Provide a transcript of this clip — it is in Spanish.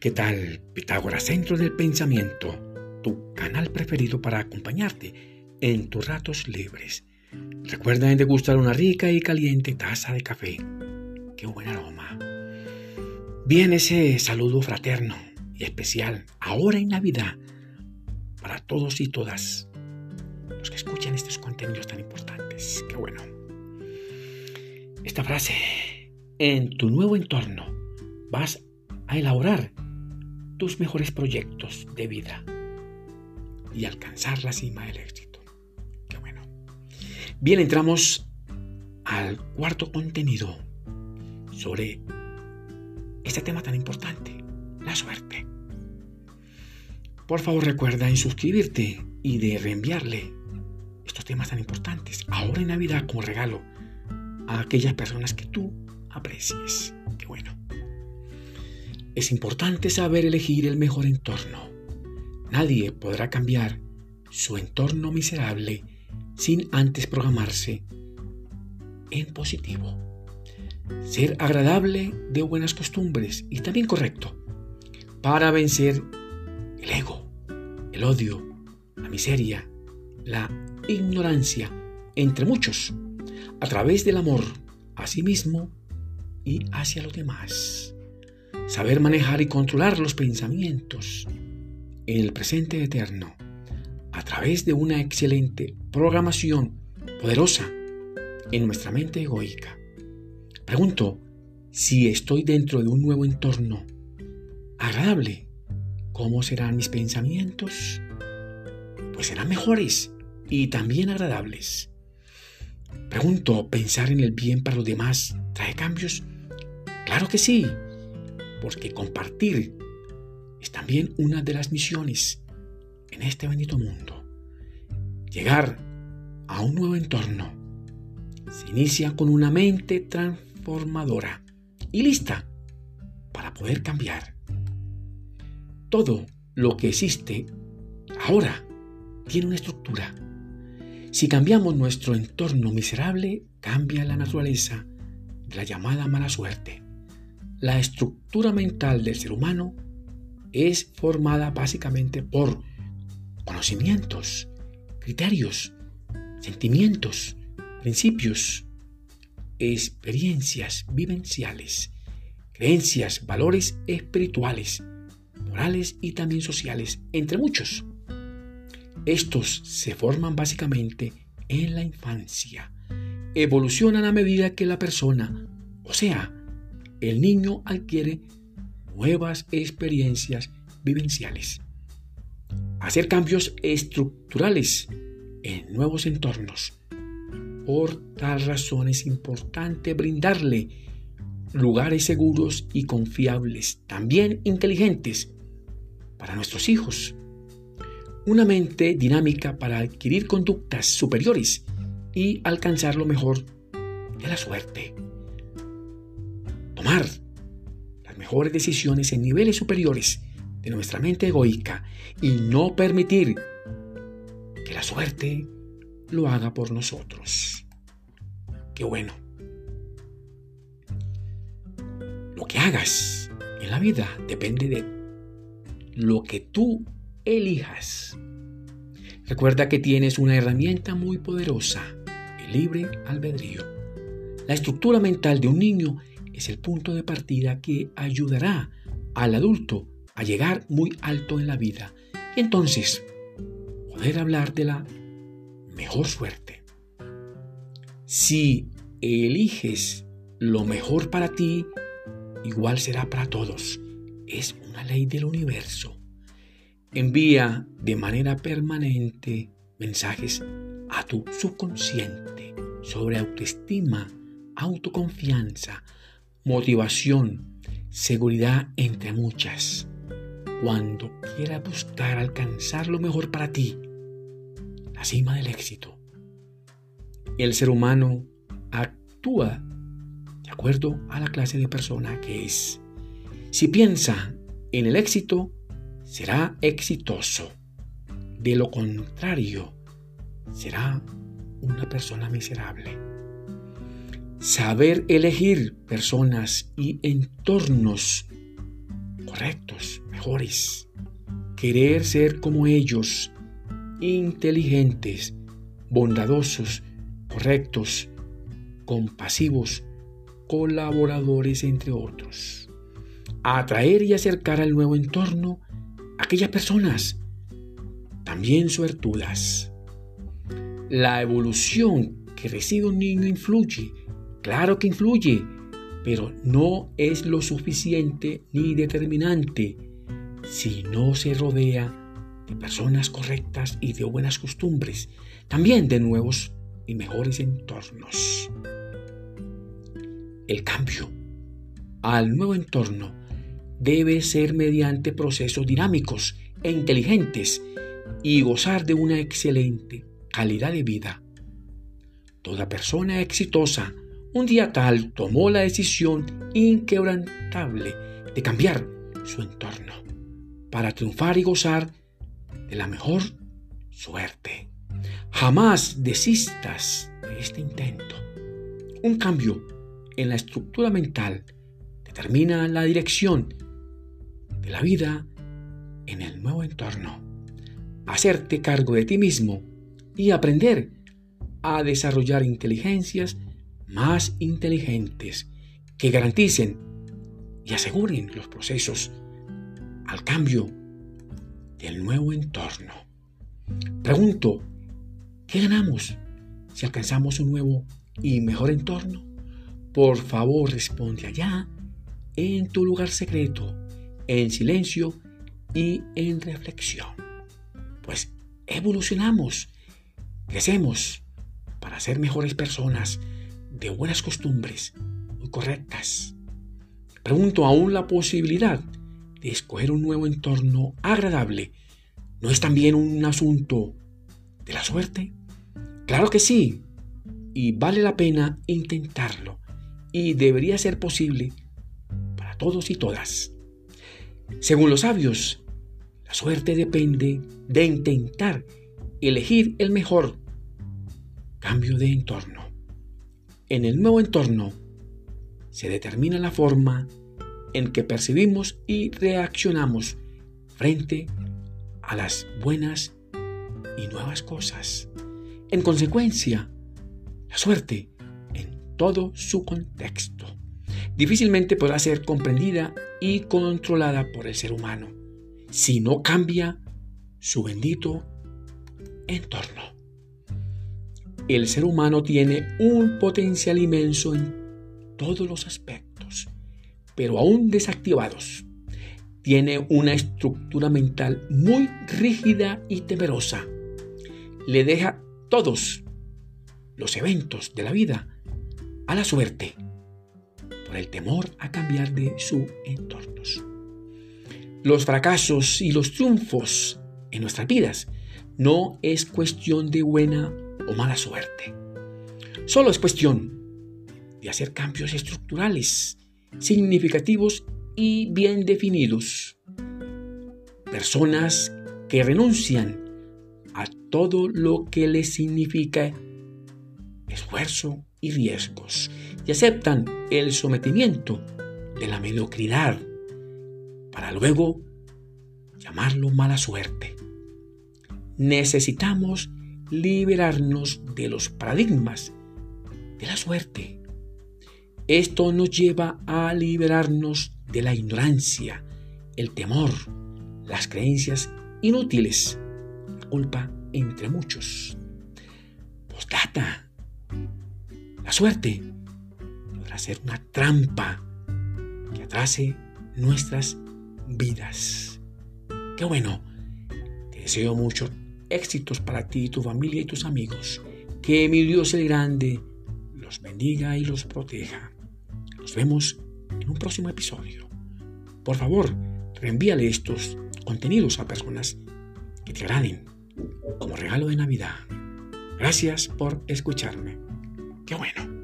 ¿qué tal? Pitágoras, Centro del Pensamiento, tu canal preferido para acompañarte en tus ratos libres. Recuerda degustar una rica y caliente taza de café. ¡Qué buen aroma! Bien ese saludo fraterno y especial, ahora en Navidad, para todos y todas los que escuchan estos contenidos tan importantes. ¡Qué bueno! Esta frase, en tu nuevo entorno vas a elaborar tus mejores proyectos de vida y alcanzar la cima del éxito. Qué bueno. Bien, entramos al cuarto contenido sobre este tema tan importante, la suerte. Por favor recuerda en suscribirte y de reenviarle estos temas tan importantes ahora en Navidad como regalo a aquellas personas que tú aprecies. Qué bueno. Es importante saber elegir el mejor entorno. Nadie podrá cambiar su entorno miserable sin antes programarse en positivo. Ser agradable de buenas costumbres y también correcto para vencer el ego, el odio, la miseria, la ignorancia, entre muchos, a través del amor a sí mismo y hacia los demás saber manejar y controlar los pensamientos en el presente eterno a través de una excelente programación poderosa en nuestra mente egoica. Pregunto si estoy dentro de un nuevo entorno agradable. ¿Cómo serán mis pensamientos? Pues serán mejores y también agradables. Pregunto, ¿pensar en el bien para los demás trae cambios? Claro que sí, porque compartir es también una de las misiones en este bendito mundo. Llegar a un nuevo entorno se inicia con una mente transformadora y lista para poder cambiar. Todo lo que existe ahora tiene una estructura. Si cambiamos nuestro entorno miserable, cambia la naturaleza de la llamada mala suerte. La estructura mental del ser humano es formada básicamente por conocimientos, criterios, sentimientos, principios, experiencias vivenciales, creencias, valores espirituales, morales y también sociales, entre muchos. Estos se forman básicamente en la infancia, evolucionan a medida que la persona, o sea, el niño adquiere nuevas experiencias vivenciales. Hacer cambios estructurales en nuevos entornos. Por tal razón es importante brindarle lugares seguros y confiables, también inteligentes, para nuestros hijos. Una mente dinámica para adquirir conductas superiores y alcanzar lo mejor de la suerte tomar las mejores decisiones en niveles superiores de nuestra mente egoica y no permitir que la suerte lo haga por nosotros. Qué bueno. Lo que hagas en la vida depende de lo que tú elijas. Recuerda que tienes una herramienta muy poderosa, el libre albedrío. La estructura mental de un niño es el punto de partida que ayudará al adulto a llegar muy alto en la vida y entonces poder hablar de la mejor suerte. Si eliges lo mejor para ti, igual será para todos. Es una ley del universo. Envía de manera permanente mensajes a tu subconsciente sobre autoestima, autoconfianza, motivación, seguridad entre muchas. Cuando quieras buscar alcanzar lo mejor para ti, la cima del éxito, el ser humano actúa de acuerdo a la clase de persona que es. Si piensa en el éxito, será exitoso. De lo contrario, será una persona miserable. Saber elegir personas y entornos correctos, mejores. Querer ser como ellos, inteligentes, bondadosos, correctos, compasivos, colaboradores, entre otros. Atraer y acercar al nuevo entorno a aquellas personas, también suertudas. La evolución que recibe un niño influye, claro que influye, pero no es lo suficiente ni determinante si no se rodea de personas correctas y de buenas costumbres, también de nuevos y mejores entornos. El cambio al nuevo entorno debe ser mediante procesos dinámicos e inteligentes y gozar de una excelente calidad de vida. Toda persona exitosa un día tal tomó la decisión inquebrantable de cambiar su entorno para triunfar y gozar de la mejor suerte. Jamás desistas de este intento. Un cambio en la estructura mental determina la dirección de la vida en el nuevo entorno. Hacerte cargo de ti mismo y aprender a desarrollar inteligencias más inteligentes que garanticen y aseguren los procesos al cambio del nuevo entorno. Pregunto, ¿qué ganamos si alcanzamos un nuevo y mejor entorno? Por favor, responde allá, en tu lugar secreto, en silencio y en reflexión. Pues evolucionamos, crecemos para ser mejores personas, de buenas costumbres muy correctas. Pregunto aún la posibilidad de escoger un nuevo entorno agradable. ¿No es también un asunto de la suerte? Claro que sí, y vale la pena intentarlo, y debería ser posible para todos y todas. Según los sabios, la suerte depende de intentar elegir el mejor cambio de entorno. En el nuevo entorno se determina la forma en que percibimos y reaccionamos frente a las buenas y nuevas cosas. En consecuencia, la suerte en todo su contexto difícilmente podrá ser comprendida y controlada por el ser humano si no cambia su bendito entorno el ser humano tiene un potencial inmenso en todos los aspectos, pero aún desactivados. Tiene una estructura mental muy rígida y temerosa. Le deja todos los eventos de la vida a la suerte por el temor a cambiar de su entornos. Los fracasos y los triunfos en nuestras vidas no es cuestión de buena o mala suerte. Solo es cuestión de hacer cambios estructurales, significativos y bien definidos. Personas que renuncian a todo lo que les significa esfuerzo y riesgos y aceptan el sometimiento de la mediocridad para luego llamarlo mala suerte. Necesitamos liberarnos de los paradigmas de la suerte. Esto nos lleva a liberarnos de la ignorancia, el temor, las creencias inútiles, la culpa entre muchos. Postdata. La suerte podrá ser una trampa que atrase nuestras vidas. Qué bueno. Te deseo mucho éxitos para ti, tu familia y tus amigos. Que mi Dios el Grande los bendiga y los proteja. Nos vemos en un próximo episodio. Por favor, reenvíale estos contenidos a personas que te agraden como regalo de Navidad. Gracias por escucharme. Qué bueno.